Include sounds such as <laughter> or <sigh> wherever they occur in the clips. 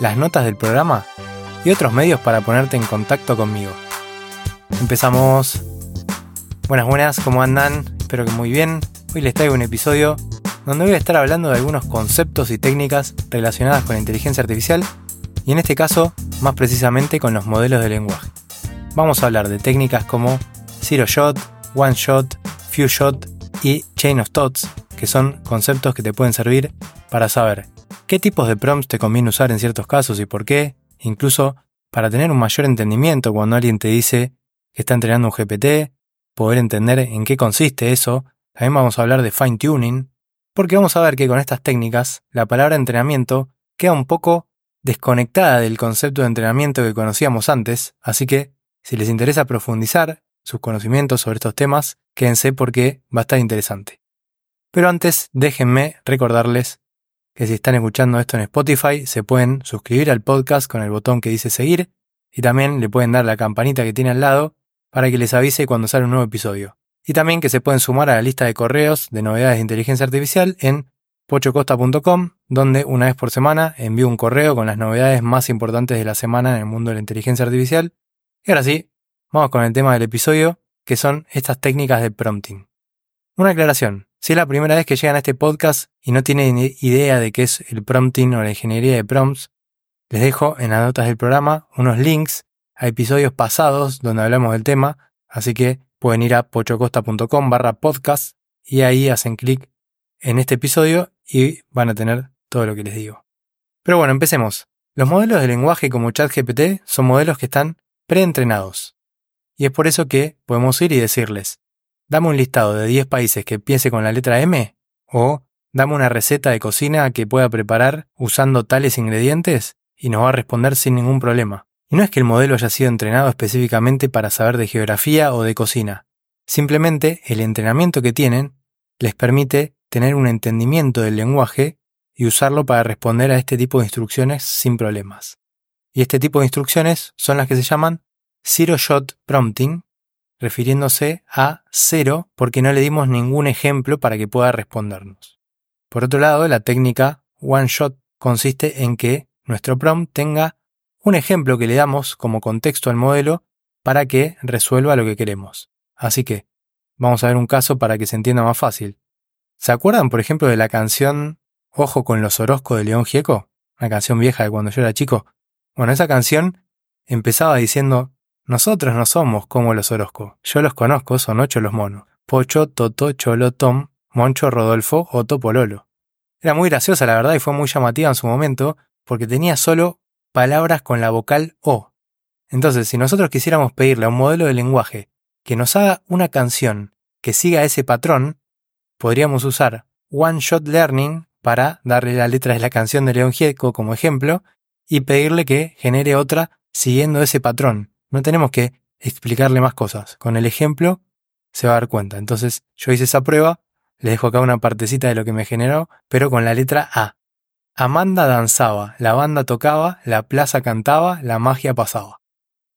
las notas del programa y otros medios para ponerte en contacto conmigo. Empezamos. Buenas, buenas, ¿cómo andan? Espero que muy bien. Hoy les traigo un episodio donde voy a estar hablando de algunos conceptos y técnicas relacionadas con la inteligencia artificial y en este caso, más precisamente con los modelos de lenguaje. Vamos a hablar de técnicas como Zero Shot, One Shot, Few Shot y Chain of Thoughts, que son conceptos que te pueden servir para saber qué tipos de prompts te conviene usar en ciertos casos y por qué, incluso para tener un mayor entendimiento cuando alguien te dice que está entrenando un GPT, poder entender en qué consiste eso. También vamos a hablar de fine tuning, porque vamos a ver que con estas técnicas la palabra entrenamiento queda un poco desconectada del concepto de entrenamiento que conocíamos antes, así que si les interesa profundizar sus conocimientos sobre estos temas, quédense porque va a estar interesante. Pero antes, déjenme recordarles que si están escuchando esto en Spotify, se pueden suscribir al podcast con el botón que dice seguir y también le pueden dar la campanita que tiene al lado para que les avise cuando sale un nuevo episodio. Y también que se pueden sumar a la lista de correos de novedades de inteligencia artificial en pochocosta.com, donde una vez por semana envío un correo con las novedades más importantes de la semana en el mundo de la inteligencia artificial. Y ahora sí, vamos con el tema del episodio, que son estas técnicas de prompting. Una aclaración, si es la primera vez que llegan a este podcast y no tienen idea de qué es el prompting o la ingeniería de prompts, les dejo en las notas del programa unos links a episodios pasados donde hablamos del tema, así que pueden ir a pochocosta.com barra podcast y ahí hacen clic en este episodio y van a tener todo lo que les digo. Pero bueno, empecemos. Los modelos de lenguaje como ChatGPT son modelos que están preentrenados. Y es por eso que podemos ir y decirles, dame un listado de 10 países que empiece con la letra M o dame una receta de cocina que pueda preparar usando tales ingredientes y nos va a responder sin ningún problema. Y no es que el modelo haya sido entrenado específicamente para saber de geografía o de cocina. Simplemente el entrenamiento que tienen les permite tener un entendimiento del lenguaje y usarlo para responder a este tipo de instrucciones sin problemas. Y este tipo de instrucciones son las que se llaman Zero Shot Prompting refiriéndose a cero porque no le dimos ningún ejemplo para que pueda respondernos. Por otro lado, la técnica one shot consiste en que nuestro prompt tenga un ejemplo que le damos como contexto al modelo para que resuelva lo que queremos. Así que, vamos a ver un caso para que se entienda más fácil. ¿Se acuerdan, por ejemplo, de la canción Ojo con los Orozco de León Gieco? Una canción vieja de cuando yo era chico. Bueno, esa canción empezaba diciendo nosotros no somos como los Orozco. Yo los conozco, son ocho los monos. Pocho, Toto, Cholo, Tom, Moncho, Rodolfo, Otto, Pololo. Era muy graciosa, la verdad, y fue muy llamativa en su momento, porque tenía solo palabras con la vocal O. Entonces, si nosotros quisiéramos pedirle a un modelo de lenguaje que nos haga una canción que siga ese patrón, podríamos usar One Shot Learning para darle la letra de la canción de León Gieco como ejemplo y pedirle que genere otra siguiendo ese patrón. No tenemos que explicarle más cosas. Con el ejemplo se va a dar cuenta. Entonces yo hice esa prueba, le dejo acá una partecita de lo que me generó, pero con la letra A. Amanda danzaba, la banda tocaba, la plaza cantaba, la magia pasaba.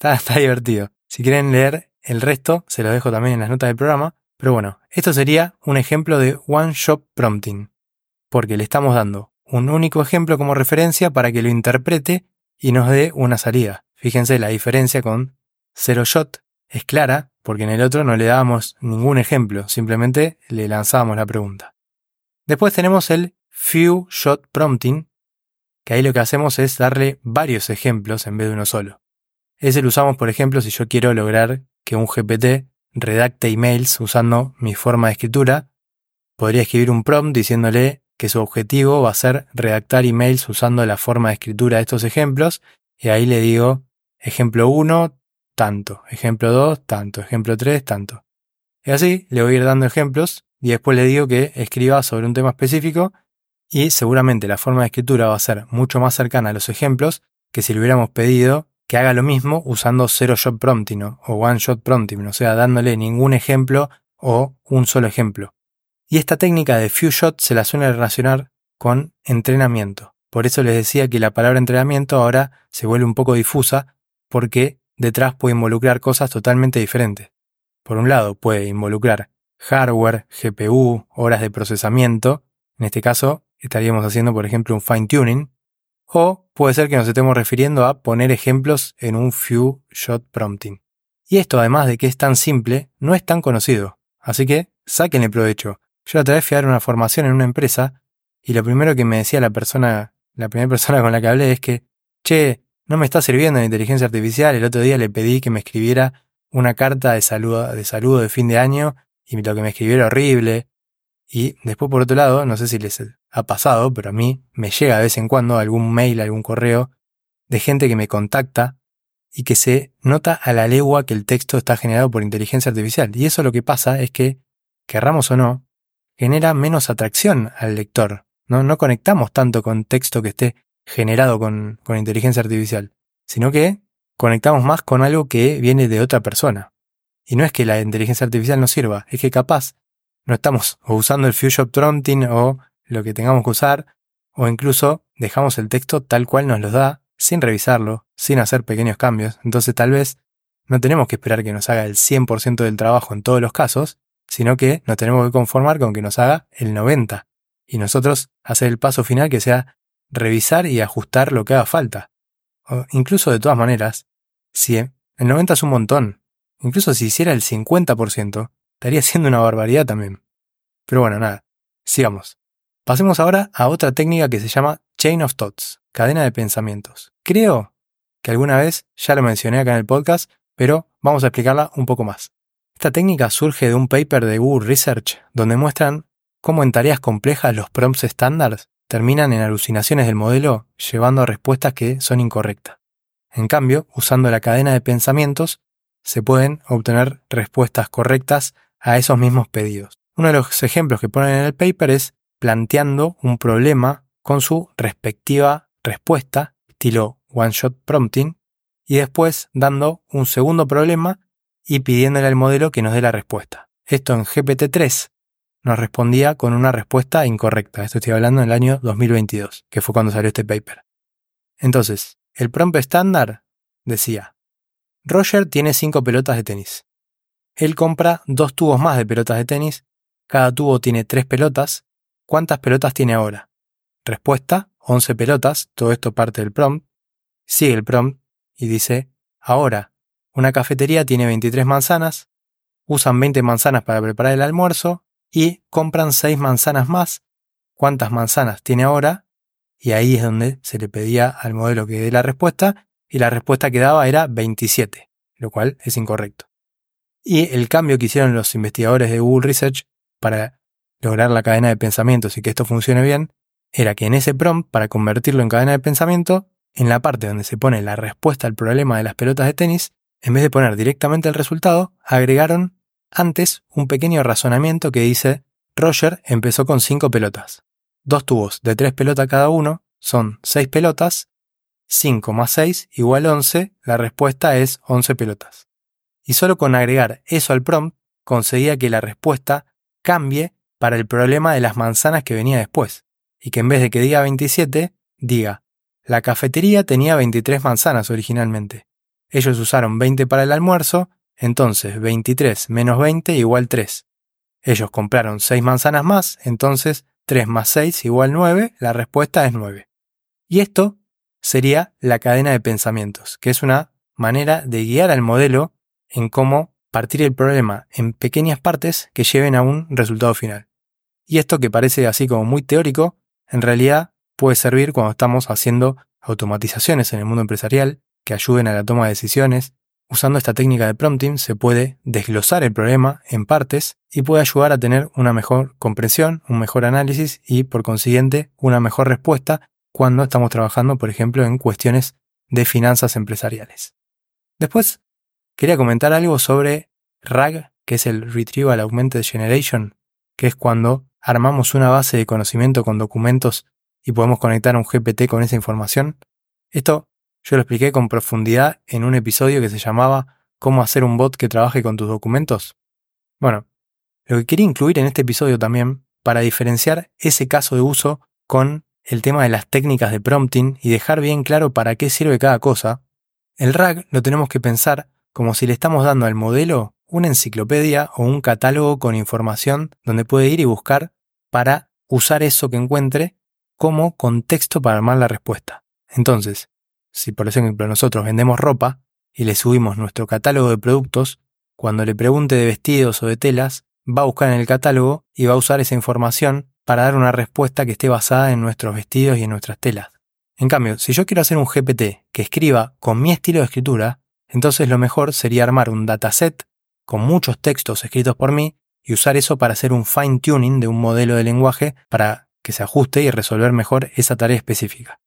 Está, divertido. Si quieren leer el resto, se lo dejo también en las notas del programa. Pero bueno, esto sería un ejemplo de One Shot Prompting, porque le estamos dando un único ejemplo como referencia para que lo interprete y nos dé una salida. Fíjense la diferencia con Zero Shot es clara porque en el otro no le dábamos ningún ejemplo, simplemente le lanzábamos la pregunta. Después tenemos el Few Shot Prompting, que ahí lo que hacemos es darle varios ejemplos en vez de uno solo. Ese lo usamos, por ejemplo, si yo quiero lograr que un GPT redacte emails usando mi forma de escritura, podría escribir un prompt diciéndole que su objetivo va a ser redactar emails usando la forma de escritura de estos ejemplos, y ahí le digo Ejemplo 1, tanto. Ejemplo 2, tanto. Ejemplo 3, tanto. Y así le voy a ir dando ejemplos y después le digo que escriba sobre un tema específico y seguramente la forma de escritura va a ser mucho más cercana a los ejemplos que si le hubiéramos pedido que haga lo mismo usando zero shot prompting o one shot prompting, o sea, dándole ningún ejemplo o un solo ejemplo. Y esta técnica de few shots se la suele relacionar con entrenamiento. Por eso les decía que la palabra entrenamiento ahora se vuelve un poco difusa porque detrás puede involucrar cosas totalmente diferentes. Por un lado, puede involucrar hardware, GPU, horas de procesamiento. En este caso, estaríamos haciendo, por ejemplo, un fine tuning. O puede ser que nos estemos refiriendo a poner ejemplos en un few shot prompting. Y esto, además de que es tan simple, no es tan conocido. Así que, sáquenle provecho. Yo otra vez fui a dar una formación en una empresa y lo primero que me decía la persona, la primera <laughs> persona con la que hablé es que, che, no me está sirviendo la inteligencia artificial. El otro día le pedí que me escribiera una carta de saludo de, fin de año y lo que me escribió era horrible. Y después, por otro lado, no sé si les ha pasado, pero a mí me llega de vez en cuando algún mail, algún correo de gente que me contacta y que se nota a la legua que el texto está generado por inteligencia artificial. Y eso lo que pasa es que, querramos o no, genera menos atracción al lector. No, no conectamos tanto con texto que esté generado con, con inteligencia artificial, sino que conectamos más con algo que viene de otra persona. Y no es que la inteligencia artificial no sirva, es que capaz no estamos usando el Fusion Prompting o lo que tengamos que usar, o incluso dejamos el texto tal cual nos lo da, sin revisarlo, sin hacer pequeños cambios. Entonces tal vez no tenemos que esperar que nos haga el 100% del trabajo en todos los casos, sino que nos tenemos que conformar con que nos haga el 90%. Y nosotros hacer el paso final que sea revisar y ajustar lo que haga falta. O incluso de todas maneras, si el 90 es un montón, incluso si hiciera el 50%, estaría siendo una barbaridad también. Pero bueno, nada, sigamos. Pasemos ahora a otra técnica que se llama Chain of Thoughts, cadena de pensamientos. Creo que alguna vez ya lo mencioné acá en el podcast, pero vamos a explicarla un poco más. Esta técnica surge de un paper de Google Research donde muestran cómo en tareas complejas los prompts estándares terminan en alucinaciones del modelo llevando a respuestas que son incorrectas. En cambio, usando la cadena de pensamientos, se pueden obtener respuestas correctas a esos mismos pedidos. Uno de los ejemplos que ponen en el paper es planteando un problema con su respectiva respuesta, estilo one-shot prompting, y después dando un segundo problema y pidiéndole al modelo que nos dé la respuesta. Esto en GPT-3 nos respondía con una respuesta incorrecta. Esto estoy hablando en el año 2022, que fue cuando salió este paper. Entonces, el prompt estándar decía, Roger tiene cinco pelotas de tenis. Él compra dos tubos más de pelotas de tenis, cada tubo tiene tres pelotas ¿Cuántas pelotas tiene ahora? Respuesta, 11 pelotas, todo esto parte del prompt. Sigue el prompt y dice, ahora, una cafetería tiene 23 manzanas, usan 20 manzanas para preparar el almuerzo y compran 6 manzanas más. ¿Cuántas manzanas tiene ahora? Y ahí es donde se le pedía al modelo que dé la respuesta y la respuesta que daba era 27, lo cual es incorrecto. Y el cambio que hicieron los investigadores de Google Research para lograr la cadena de pensamientos y que esto funcione bien, era que en ese prompt, para convertirlo en cadena de pensamiento, en la parte donde se pone la respuesta al problema de las pelotas de tenis, en vez de poner directamente el resultado, agregaron antes un pequeño razonamiento que dice, Roger empezó con 5 pelotas. Dos tubos de 3 pelotas cada uno son 6 pelotas, 5 más 6 igual 11, la respuesta es 11 pelotas. Y solo con agregar eso al prompt conseguía que la respuesta cambie para el problema de las manzanas que venía después, y que en vez de que diga 27, diga, la cafetería tenía 23 manzanas originalmente. Ellos usaron 20 para el almuerzo, entonces 23 menos 20 igual 3. Ellos compraron 6 manzanas más, entonces 3 más 6 igual 9, la respuesta es 9. Y esto sería la cadena de pensamientos, que es una manera de guiar al modelo en cómo partir el problema en pequeñas partes que lleven a un resultado final. Y esto que parece así como muy teórico, en realidad puede servir cuando estamos haciendo automatizaciones en el mundo empresarial que ayuden a la toma de decisiones. Usando esta técnica de prompting se puede desglosar el problema en partes y puede ayudar a tener una mejor comprensión, un mejor análisis y por consiguiente una mejor respuesta cuando estamos trabajando, por ejemplo, en cuestiones de finanzas empresariales. Después Quería comentar algo sobre RAG, que es el Retrieval Augmented Generation, que es cuando armamos una base de conocimiento con documentos y podemos conectar un GPT con esa información. Esto yo lo expliqué con profundidad en un episodio que se llamaba ¿Cómo hacer un bot que trabaje con tus documentos? Bueno, lo que quería incluir en este episodio también, para diferenciar ese caso de uso con el tema de las técnicas de prompting y dejar bien claro para qué sirve cada cosa, el RAG lo tenemos que pensar como si le estamos dando al modelo una enciclopedia o un catálogo con información donde puede ir y buscar para usar eso que encuentre como contexto para armar la respuesta. Entonces, si por ejemplo nosotros vendemos ropa y le subimos nuestro catálogo de productos, cuando le pregunte de vestidos o de telas, va a buscar en el catálogo y va a usar esa información para dar una respuesta que esté basada en nuestros vestidos y en nuestras telas. En cambio, si yo quiero hacer un GPT que escriba con mi estilo de escritura, entonces lo mejor sería armar un dataset con muchos textos escritos por mí y usar eso para hacer un fine tuning de un modelo de lenguaje para que se ajuste y resolver mejor esa tarea específica.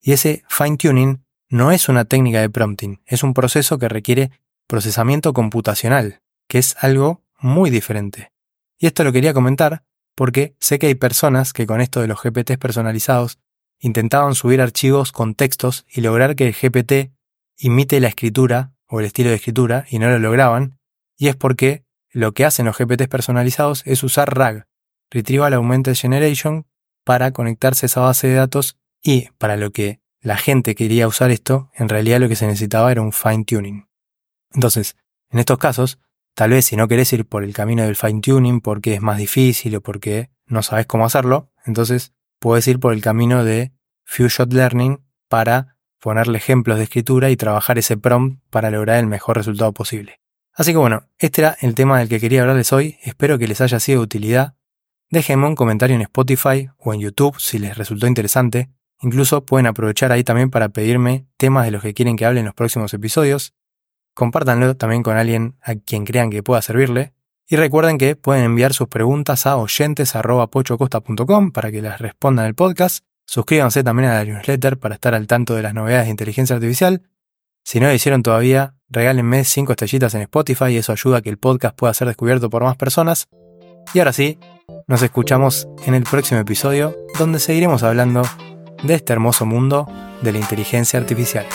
Y ese fine tuning no es una técnica de prompting, es un proceso que requiere procesamiento computacional, que es algo muy diferente. Y esto lo quería comentar porque sé que hay personas que con esto de los GPTs personalizados intentaban subir archivos con textos y lograr que el GPT imite la escritura o el estilo de escritura y no lo lograban, y es porque lo que hacen los GPTs personalizados es usar RAG, Retrieval Augmented Generation, para conectarse a esa base de datos y para lo que la gente quería usar esto, en realidad lo que se necesitaba era un fine tuning. Entonces, en estos casos, tal vez si no querés ir por el camino del fine tuning porque es más difícil o porque no sabes cómo hacerlo, entonces puedes ir por el camino de few shot learning para ponerle ejemplos de escritura y trabajar ese prompt para lograr el mejor resultado posible. Así que bueno, este era el tema del que quería hablarles hoy, espero que les haya sido de utilidad. Déjenme un comentario en Spotify o en YouTube si les resultó interesante. Incluso pueden aprovechar ahí también para pedirme temas de los que quieren que hable en los próximos episodios. Compártanlo también con alguien a quien crean que pueda servirle. Y recuerden que pueden enviar sus preguntas a oyentes.pochocosta.com para que las respondan el podcast. Suscríbanse también a la newsletter para estar al tanto de las novedades de inteligencia artificial. Si no lo hicieron todavía, regálenme 5 estrellitas en Spotify y eso ayuda a que el podcast pueda ser descubierto por más personas. Y ahora sí, nos escuchamos en el próximo episodio donde seguiremos hablando de este hermoso mundo de la inteligencia artificial.